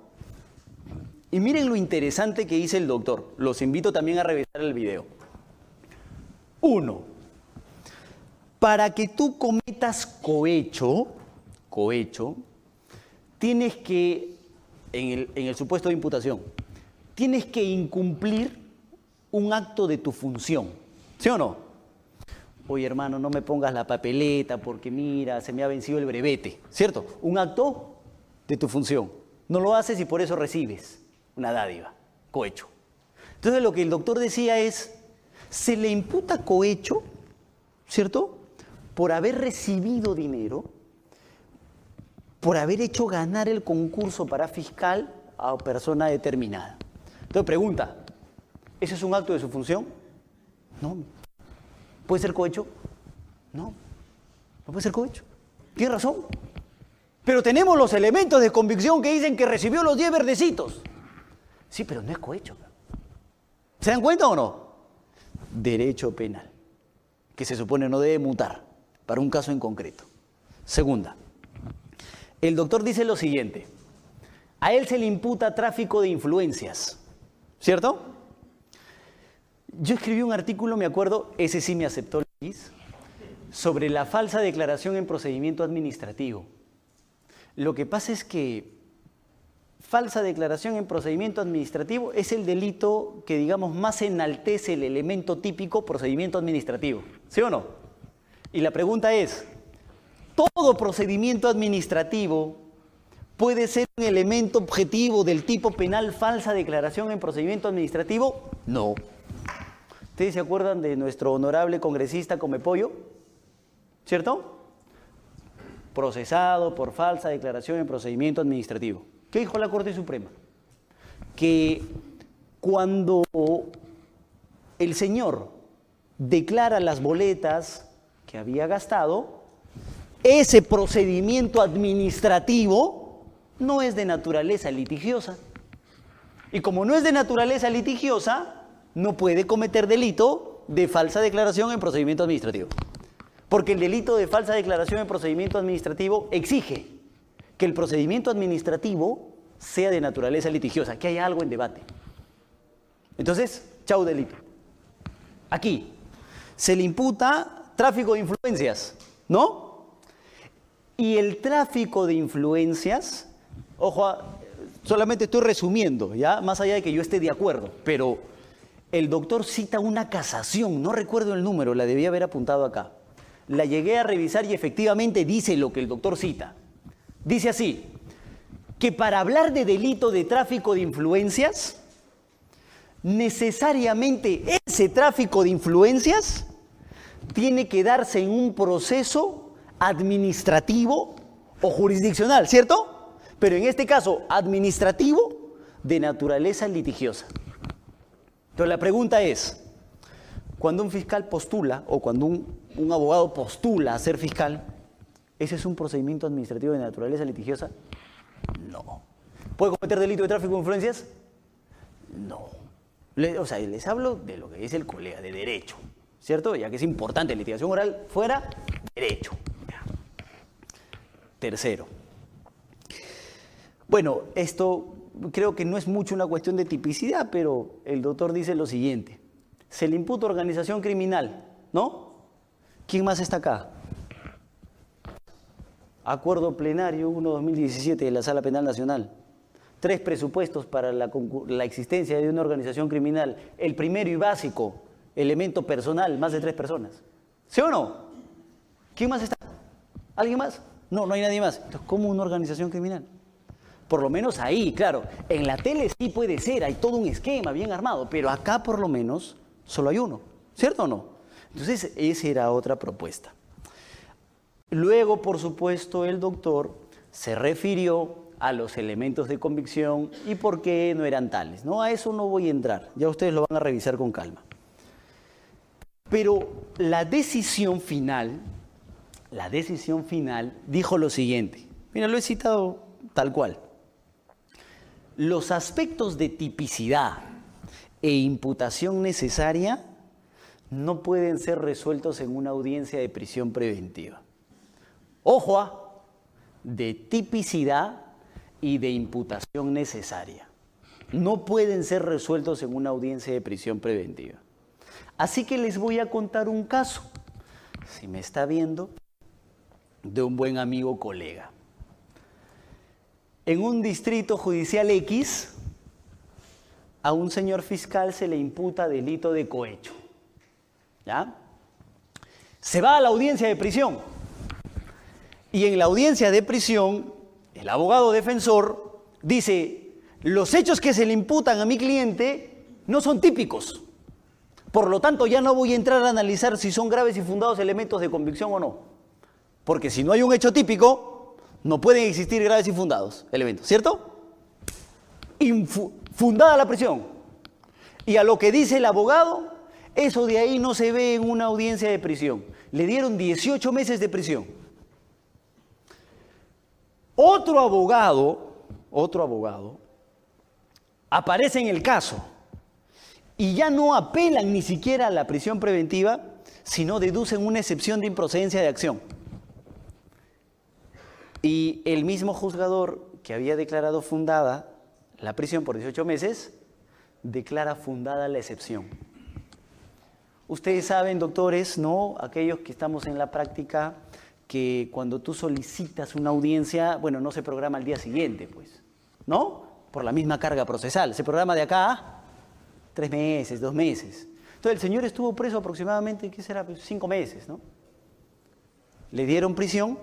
Y miren lo interesante que dice el doctor. Los invito también a revisar el video. Uno, para que tú cometas cohecho, cohecho, tienes que, en el, en el supuesto de imputación, tienes que incumplir un acto de tu función. ¿Sí o no? Oye, hermano, no me pongas la papeleta porque mira, se me ha vencido el brevete. ¿Cierto? Un acto de tu función. No lo haces y por eso recibes una dádiva, cohecho. Entonces lo que el doctor decía es, se le imputa cohecho, ¿cierto? Por haber recibido dinero, por haber hecho ganar el concurso para fiscal a persona determinada. Entonces pregunta, ¿ese es un acto de su función? No. ¿Puede ser cohecho? No. No puede ser cohecho. Tiene razón. Pero tenemos los elementos de convicción que dicen que recibió los 10 verdecitos. Sí, pero no es cohecho. ¿Se dan cuenta o no? Derecho penal, que se supone no debe mutar para un caso en concreto. Segunda, el doctor dice lo siguiente, a él se le imputa tráfico de influencias, ¿cierto? Yo escribí un artículo, me acuerdo, ese sí me aceptó Luis, sobre la falsa declaración en procedimiento administrativo. Lo que pasa es que falsa declaración en procedimiento administrativo es el delito que, digamos, más enaltece el elemento típico procedimiento administrativo. ¿Sí o no? Y la pregunta es, ¿todo procedimiento administrativo puede ser un elemento objetivo del tipo penal falsa declaración en procedimiento administrativo? No. ¿Ustedes se acuerdan de nuestro honorable congresista Comepollo? ¿Cierto? Procesado por falsa declaración en procedimiento administrativo. ¿Qué dijo la Corte Suprema? Que cuando el señor declara las boletas que había gastado, ese procedimiento administrativo no es de naturaleza litigiosa. Y como no es de naturaleza litigiosa, no puede cometer delito de falsa declaración en procedimiento administrativo. Porque el delito de falsa declaración en procedimiento administrativo exige que el procedimiento administrativo sea de naturaleza litigiosa, que haya algo en debate. Entonces, chau delito. Aquí se le imputa tráfico de influencias, ¿no? Y el tráfico de influencias, ojo, solamente estoy resumiendo, ya más allá de que yo esté de acuerdo, pero el doctor cita una casación, no recuerdo el número, la debía haber apuntado acá. La llegué a revisar y efectivamente dice lo que el doctor cita. Dice así, que para hablar de delito de tráfico de influencias, necesariamente ese tráfico de influencias tiene que darse en un proceso administrativo o jurisdiccional, ¿cierto? Pero en este caso, administrativo de naturaleza litigiosa. Entonces la pregunta es, cuando un fiscal postula o cuando un, un abogado postula a ser fiscal, ¿Ese es un procedimiento administrativo de naturaleza litigiosa? No. ¿Puede cometer delito de tráfico de influencias? No. o sea, les hablo de lo que dice el colega, de derecho, ¿cierto? Ya que es importante, litigación oral fuera, derecho. Tercero. Bueno, esto creo que no es mucho una cuestión de tipicidad, pero el doctor dice lo siguiente. Se le imputa organización criminal, ¿no? ¿Quién más está acá? Acuerdo plenario 1-2017 de la Sala Penal Nacional. Tres presupuestos para la, existencia de una organización criminal. El primero y básico, elemento personal, más de tres personas. ¿Sí o no? ¿Quién más está? ¿Alguien más? No, no hay nadie más. Entonces, ¿cómo una organización criminal? Por lo menos ahí, claro. En la tele sí puede ser, hay todo un esquema bien armado, pero acá por lo menos solo hay uno. ¿Cierto o no? Entonces, esa era otra propuesta. Luego, por supuesto, el doctor se refirió a los elementos de convicción y por qué no eran tales. No, a eso no voy a entrar, ya ustedes lo van a revisar con calma. Pero la decisión final, la decisión final dijo lo siguiente. Mira, lo he citado tal cual. Los aspectos de tipicidad e imputación necesaria no pueden ser resueltos en una audiencia de prisión preventiva. Ojo, a, de tipicidad y de imputación necesaria. No pueden ser resueltos en una audiencia de prisión preventiva. Así que les voy a contar un caso, si me está viendo, de un buen amigo colega. En un distrito judicial X, a un señor fiscal se le imputa delito de cohecho. ¿Ya? Se va a la audiencia de prisión. Y en la audiencia de prisión, el abogado defensor dice, los hechos que se le imputan a mi cliente no son típicos. Por lo tanto, ya no voy a entrar a analizar si son graves y fundados elementos de convicción o no. Porque si no hay un hecho típico, no pueden existir graves y fundados elementos, ¿cierto? fundada la prisión. Y a lo que dice el abogado, eso de ahí no se ve en una audiencia de prisión. Le dieron 18 meses de prisión. Otro abogado, otro abogado, aparece en el caso y ya no apelan ni siquiera a la prisión preventiva, sino deducen una excepción de improcedencia de acción. Y el mismo juzgador que había declarado fundada la prisión por 18 meses, declara fundada la excepción. Ustedes saben, doctores, ¿no? Aquellos que estamos en la práctica, que cuando tú solicitas una audiencia, bueno, no se programa al día siguiente, pues, ¿no? Por la misma carga procesal. Se programa de acá tres meses, dos meses. Entonces el señor estuvo preso aproximadamente, ¿qué será? Pues, cinco meses, ¿no? Le dieron prisión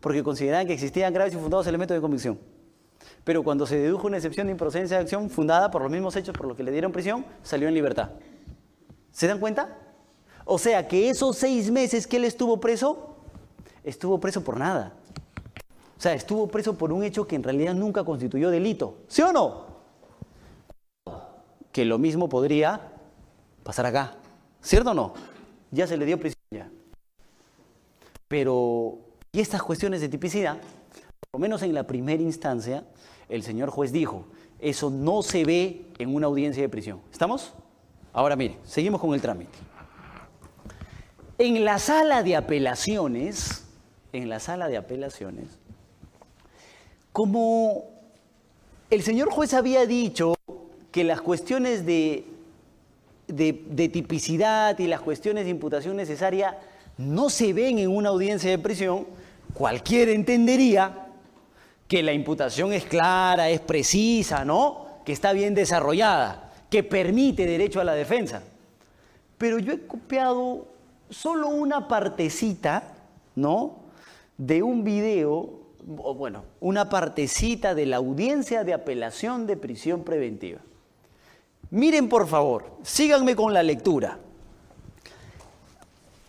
porque consideraban que existían graves y fundados elementos de convicción. Pero cuando se dedujo una excepción de improcedencia de acción fundada por los mismos hechos por los que le dieron prisión, salió en libertad. ¿Se dan cuenta? O sea que esos seis meses que él estuvo preso, estuvo preso por nada. O sea, estuvo preso por un hecho que en realidad nunca constituyó delito. ¿Sí o no? que lo mismo podría pasar acá. ¿Cierto o no? Ya se le dio prisión ya. Pero, y estas cuestiones de tipicidad, por lo menos en la primera instancia, el señor juez dijo, eso no se ve en una audiencia de prisión. ¿Estamos? Ahora mire, seguimos con el trámite. En la sala de apelaciones, en la sala de apelaciones, como el señor juez había dicho que las cuestiones de, de, tipicidad y las cuestiones de imputación necesaria no se ven en una audiencia de prisión, cualquiera entendería que la imputación es clara, es precisa, ¿no? Que está bien desarrollada, que permite derecho a la defensa. Pero yo he copiado solo una partecita, ¿no? De un video, o bueno, una partecita de la audiencia de apelación de prisión preventiva. Miren por favor, síganme con la lectura.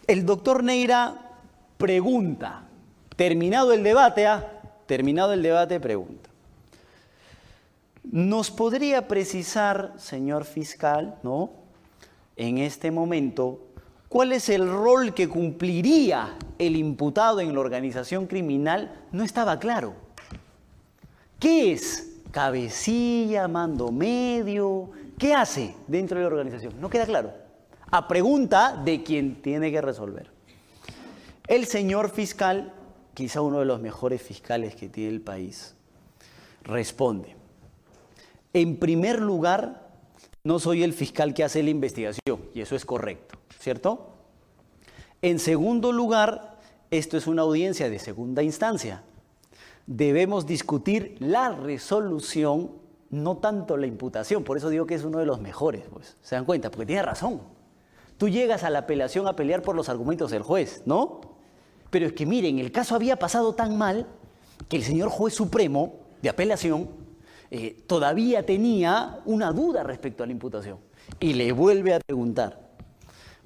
El doctor Neira pregunta, terminado el debate, ¿ah? terminado el debate, pregunta. ¿Nos podría precisar, señor fiscal, ¿no? en este momento, cuál es el rol que cumpliría el imputado en la organización criminal? No estaba claro. ¿Qué es? Cabecilla, mando medio, ¿Qué hace dentro de la organización? No queda claro. A pregunta de quien tiene que resolver. El señor fiscal, quizá uno de los mejores fiscales que tiene el país, responde. En primer lugar, no soy el fiscal que hace la investigación, y eso es correcto, ¿cierto? En segundo lugar, esto es una audiencia de segunda instancia. Debemos discutir la resolución no tanto la imputación, por eso digo que es uno de los mejores, pues, ¿se dan cuenta? Porque tiene razón. Tú llegas a la apelación a pelear por los argumentos del juez, ¿no? Pero es que miren, el caso había pasado tan mal que el señor juez supremo de apelación eh, todavía tenía una duda respecto a la imputación y le vuelve a preguntar,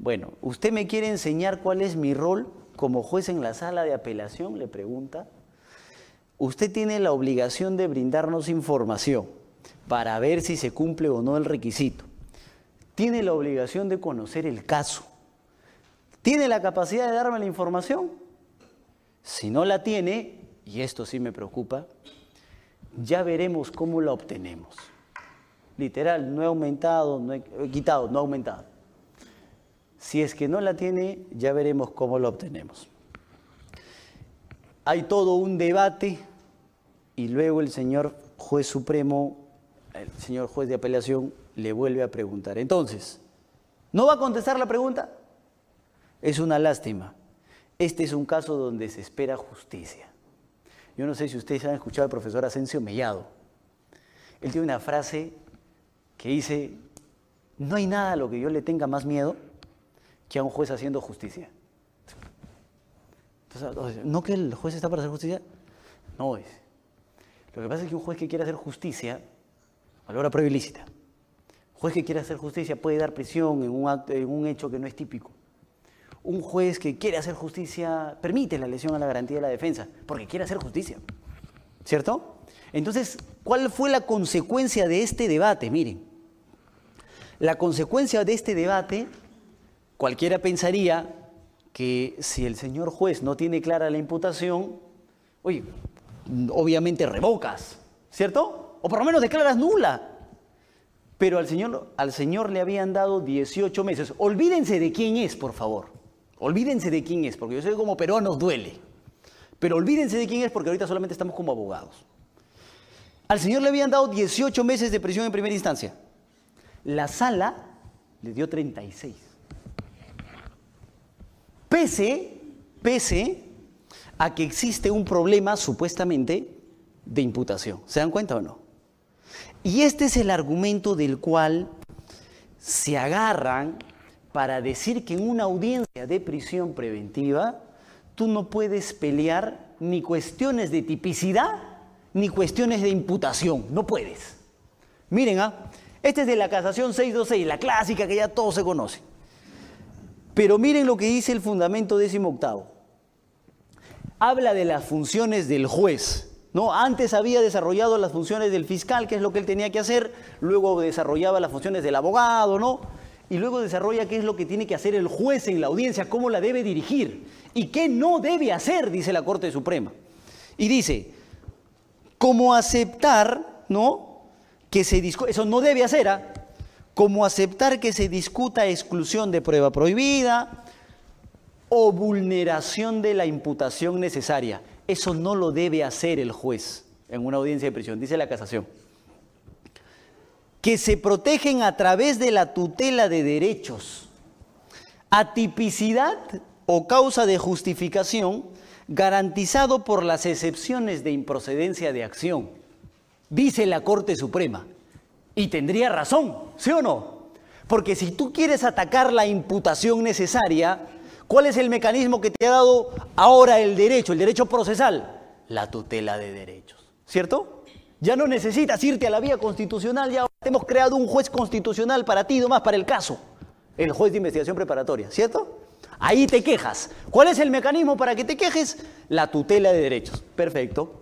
bueno, ¿usted me quiere enseñar cuál es mi rol como juez en la sala de apelación? Le pregunta. Usted tiene la obligación de brindarnos información para ver si se cumple o no el requisito. Tiene la obligación de conocer el caso. ¿Tiene la capacidad de darme la información? Si no la tiene, y esto sí me preocupa, ya veremos cómo la obtenemos. Literal, no he aumentado, no he, quitado, no ha aumentado. Si es que no la tiene, ya veremos cómo la obtenemos. Hay todo un debate y luego el señor juez supremo, el señor juez de apelación, le vuelve a preguntar. Entonces, ¿no va a contestar la pregunta? Es una lástima. Este es un caso donde se espera justicia. Yo no sé si ustedes han escuchado al profesor Asensio Mellado. Él tiene una frase que dice, no hay nada a lo que yo le tenga más miedo que a un juez haciendo justicia. Entonces, ¿no que el juez está para hacer justicia? No es. Lo que pasa es que un juez que quiere hacer justicia valora prueba ilícita. Un juez que quiere hacer justicia puede dar prisión en un, en un hecho que no es típico. Un juez que quiere hacer justicia permite la lesión a la garantía de la defensa, porque quiere hacer justicia. ¿Cierto? Entonces, ¿cuál fue la consecuencia de este debate? Miren, la consecuencia de este debate, cualquiera pensaría que si el señor juez no tiene clara la imputación, oye, obviamente revocas, ¿cierto? O por lo menos declaras nula. Pero al señor, al señor le habían dado 18 meses. Olvídense de quién es, por favor. Olvídense de quién es, porque yo sé como peruanos duele. Pero olvídense de quién es porque ahorita solamente estamos como abogados. Al señor le habían dado 18 meses de prisión en primera instancia. La sala le dio 36. Pese, pese a que existe un problema supuestamente de imputación. ¿Se dan cuenta o no? Y este es el argumento del cual se agarran para decir que en una audiencia de prisión preventiva tú no puedes pelear ni cuestiones de tipicidad ni cuestiones de imputación. No puedes. Miren, ¿ah? este es de la casación 626, la clásica que ya todos se conocen. Pero miren lo que dice el fundamento décimo octavo habla de las funciones del juez. ¿No? Antes había desarrollado las funciones del fiscal, que es lo que él tenía que hacer, luego desarrollaba las funciones del abogado, ¿no? Y luego desarrolla qué es lo que tiene que hacer el juez en la audiencia, cómo la debe dirigir y qué no debe hacer, dice la Corte Suprema. Y dice, como aceptar, ¿no? Que se eso no debe hacer, ¿ah? Como aceptar que se discuta exclusión de prueba prohibida, o vulneración de la imputación necesaria. Eso no lo debe hacer el juez en una audiencia de prisión, dice la casación. Que se protegen a través de la tutela de derechos. Atipicidad o causa de justificación garantizado por las excepciones de improcedencia de acción, dice la Corte Suprema. Y tendría razón, ¿sí o no? Porque si tú quieres atacar la imputación necesaria, ¿Cuál es el mecanismo que te ha dado ahora el derecho, el derecho procesal? La tutela de derechos, ¿cierto? Ya no necesitas irte a la vía constitucional, ya hemos creado un juez constitucional para ti, más para el caso, el juez de investigación preparatoria, ¿cierto? Ahí te quejas. ¿Cuál es el mecanismo para que te quejes? La tutela de derechos. Perfecto.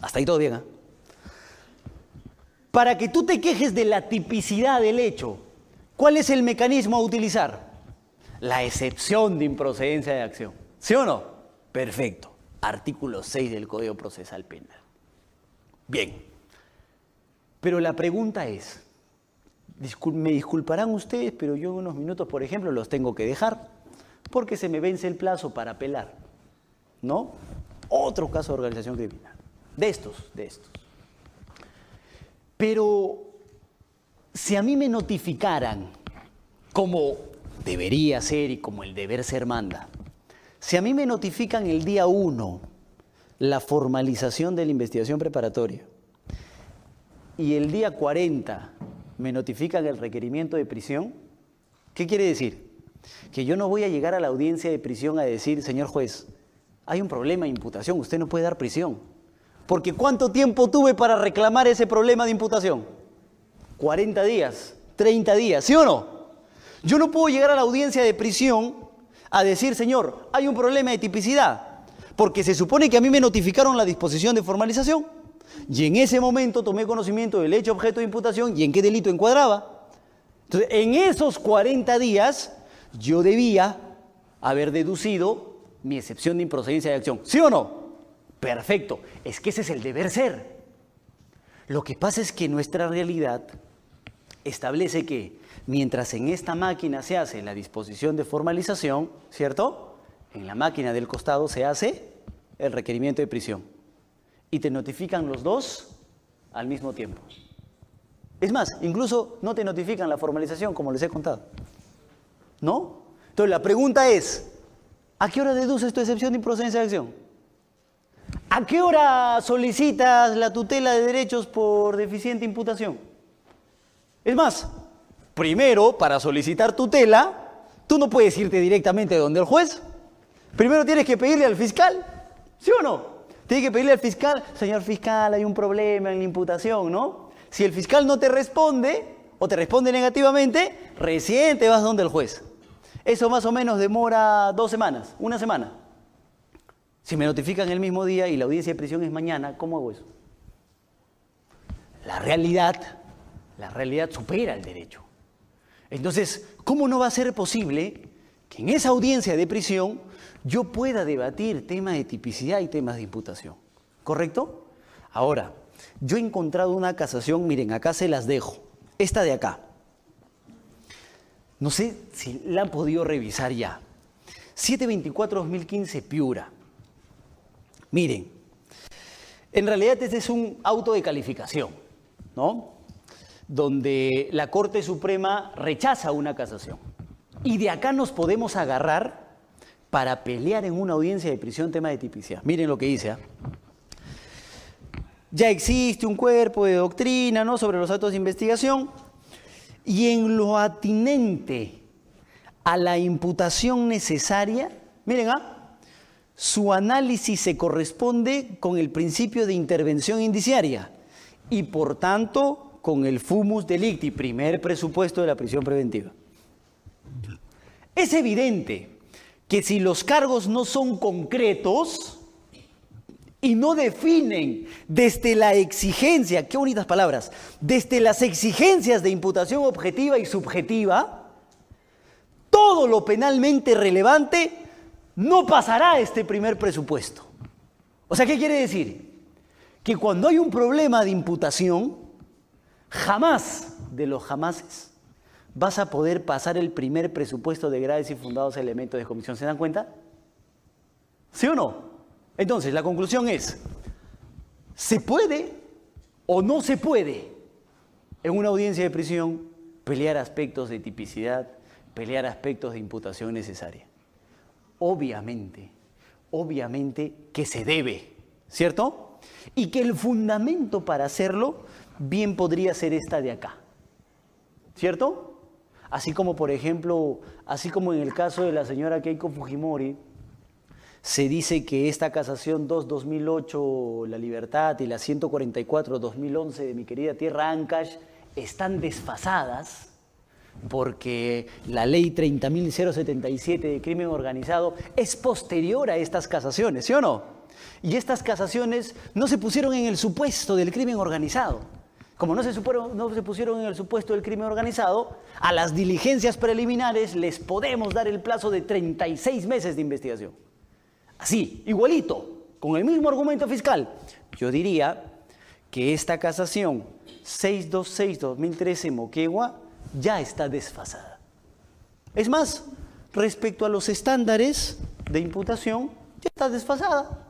Hasta ahí todo bien. ¿eh? Para que tú te quejes de la tipicidad del hecho, ¿cuál es el mecanismo a utilizar? la excepción de improcedencia de acción. ¿Sí o no? Perfecto. Artículo 6 del Código Procesal Penal. Bien. Pero la pregunta es, me disculparán ustedes, pero yo en unos minutos, por ejemplo, los tengo que dejar porque se me vence el plazo para apelar. ¿No? Otro caso de organización criminal. De estos, de estos. Pero si a mí me notificaran como debería ser y como el deber ser manda. Si a mí me notifican el día 1 la formalización de la investigación preparatoria y el día 40 me notifican el requerimiento de prisión, ¿qué quiere decir? Que yo no voy a llegar a la audiencia de prisión a decir, señor juez, hay un problema de imputación, usted no puede dar prisión. Porque ¿cuánto tiempo tuve para reclamar ese problema de imputación? 40 días, 30 días, ¿sí o no? Yo no puedo llegar a la audiencia de prisión a decir, señor, hay un problema de tipicidad, porque se supone que a mí me notificaron la disposición de formalización y en ese momento tomé conocimiento del hecho objeto de imputación y en qué delito encuadraba. Entonces, en esos 40 días yo debía haber deducido mi excepción de improcedencia de acción. ¿Sí o no? Perfecto. Es que ese es el deber ser. Lo que pasa es que nuestra realidad establece que mientras en esta máquina se hace la disposición de formalización, ¿cierto? En la máquina del costado se hace el requerimiento de prisión. Y te notifican los dos al mismo tiempo. Es más, incluso no te notifican la formalización, como les he contado. ¿No? Entonces la pregunta es, ¿a qué hora deduces tu excepción de improcedencia de acción? ¿A qué hora solicitas la tutela de derechos por deficiente imputación? Es más, primero, para solicitar tutela, tú no puedes irte directamente donde el juez. Primero tienes que pedirle al fiscal, ¿sí o no? Tienes que pedirle al fiscal, señor fiscal, hay un problema en la imputación, ¿no? Si el fiscal no te responde o te responde negativamente, recién te vas donde el juez. Eso más o menos demora dos semanas, una semana. Si me notifican el mismo día y la audiencia de prisión es mañana, ¿cómo hago eso? La realidad, la realidad supera el derecho. Entonces, ¿cómo no va a ser posible que en esa audiencia de prisión yo pueda debatir temas de tipicidad y temas de imputación? ¿Correcto? Ahora, yo he encontrado una casación, miren, acá se las dejo. Esta de acá. No sé si la han podido revisar ya. 724-2015 Piura. Miren, en realidad este es un auto de calificación, ¿no? Donde la Corte Suprema rechaza una casación. Y de acá nos podemos agarrar para pelear en una audiencia de prisión tema de tipicidad. Miren lo que dice. ¿ah? Ya existe un cuerpo de doctrina ¿no? sobre los actos de investigación y en lo atinente a la imputación necesaria, miren, ¿ah? Su análisis se corresponde con el principio de intervención indiciaria y por tanto con el fumus delicti, primer presupuesto de la prisión preventiva. Es evidente que si los cargos no son concretos y no definen desde la exigencia, qué bonitas palabras, desde las exigencias de imputación objetiva y subjetiva, todo lo penalmente relevante no pasará este primer presupuesto. O sea, ¿qué quiere decir? Que cuando hay un problema de imputación, jamás de los jamases vas a poder pasar el primer presupuesto de graves y fundados elementos de comisión. ¿Se dan cuenta? ¿Sí o no? Entonces, la conclusión es, ¿se puede o no se puede en una audiencia de prisión pelear aspectos de tipicidad, pelear aspectos de imputación necesaria? Obviamente, obviamente que se debe, ¿cierto? Y que el fundamento para hacerlo bien podría ser esta de acá, ¿cierto? Así como, por ejemplo, así como en el caso de la señora Keiko Fujimori, se dice que esta casación 2-2008, La Libertad, y la 144-2011 de mi querida tierra Ancash están desfasadas, porque la ley 30.077 de crimen organizado es posterior a estas casaciones, ¿sí o no? Y estas casaciones no se pusieron en el supuesto del crimen organizado. Como no se, no se pusieron en el supuesto del crimen organizado, a las diligencias preliminares les podemos dar el plazo de 36 meses de investigación. Así, igualito, con el mismo argumento fiscal. Yo diría que esta casación 626-2013 Moquegua ya está desfasada. Es más, respecto a los estándares de imputación, ya está desfasada.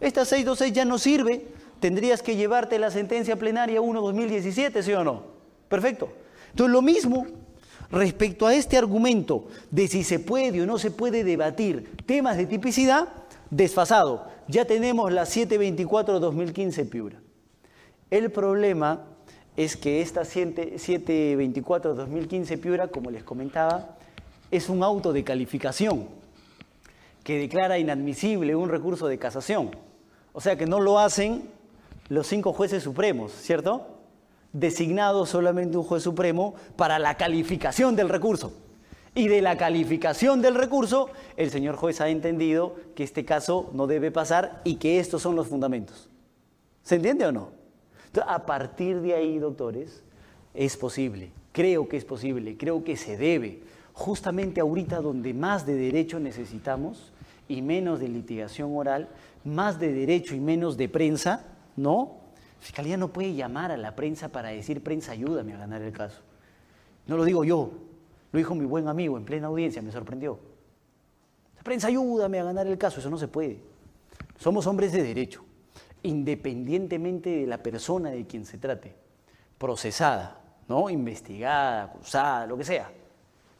Esta 626 ya no sirve. Tendrías que llevarte la sentencia plenaria 1-2017, ¿sí o no? Perfecto. Entonces, lo mismo respecto a este argumento de si se puede o no se puede debatir temas de tipicidad, desfasado. Ya tenemos la 724-2015 Piura. El problema es que esta 724-2015 Piura, como les comentaba, es un auto de calificación que declara inadmisible un recurso de casación. O sea que no lo hacen los cinco jueces supremos, ¿cierto? Designado solamente un juez supremo para la calificación del recurso. Y de la calificación del recurso, el señor juez ha entendido que este caso no debe pasar y que estos son los fundamentos. ¿Se entiende o no? A partir de ahí, doctores, es posible, creo que es posible, creo que se debe, justamente ahorita donde más de derecho necesitamos y menos de litigación oral, más de derecho y menos de prensa, ¿no? Fiscalía no puede llamar a la prensa para decir, prensa, ayúdame a ganar el caso. No lo digo yo, lo dijo mi buen amigo en plena audiencia, me sorprendió. Prensa, ayúdame a ganar el caso, eso no se puede. Somos hombres de derecho, independientemente de la persona de quien se trate, procesada, ¿no? investigada, acusada, lo que sea.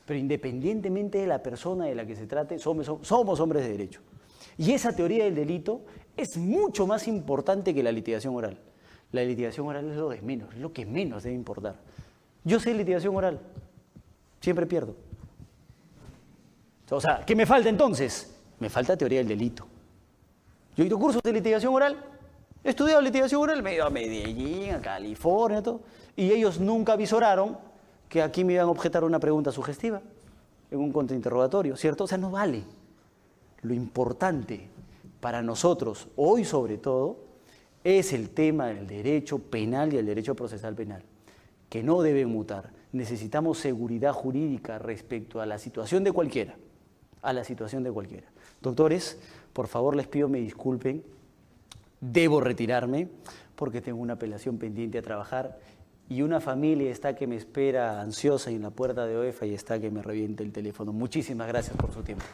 Pero independientemente de la persona de la que se trate, somos, hombres de derecho. Y esa teoría del delito es mucho más importante que la litigación oral. La litigación oral es lo de menos, es lo que menos debe importar. Yo sé litigación oral, siempre pierdo. O sea, ¿qué me falta entonces? Me falta teoría del delito. Yo he ido cursos de litigación oral, he estudiado litigación oral, me ido a Medellín, a California, todo, y ellos nunca avisoraron que aquí me iban a objetar una pregunta sugestiva en un contrainterrogatorio, ¿cierto? O sea, no vale. Lo importante para nosotros, hoy sobre todo, es el tema del derecho penal y el derecho procesal penal, que no debe mutar. Necesitamos seguridad jurídica respecto a la situación de cualquiera, a la situación de cualquiera. Doctores, por favor les pido me disculpen, debo retirarme porque tengo una apelación pendiente a trabajar y una familia está que me espera ansiosa en la puerta de OEFA y está que me reviente el teléfono. Muchísimas gracias por su tiempo.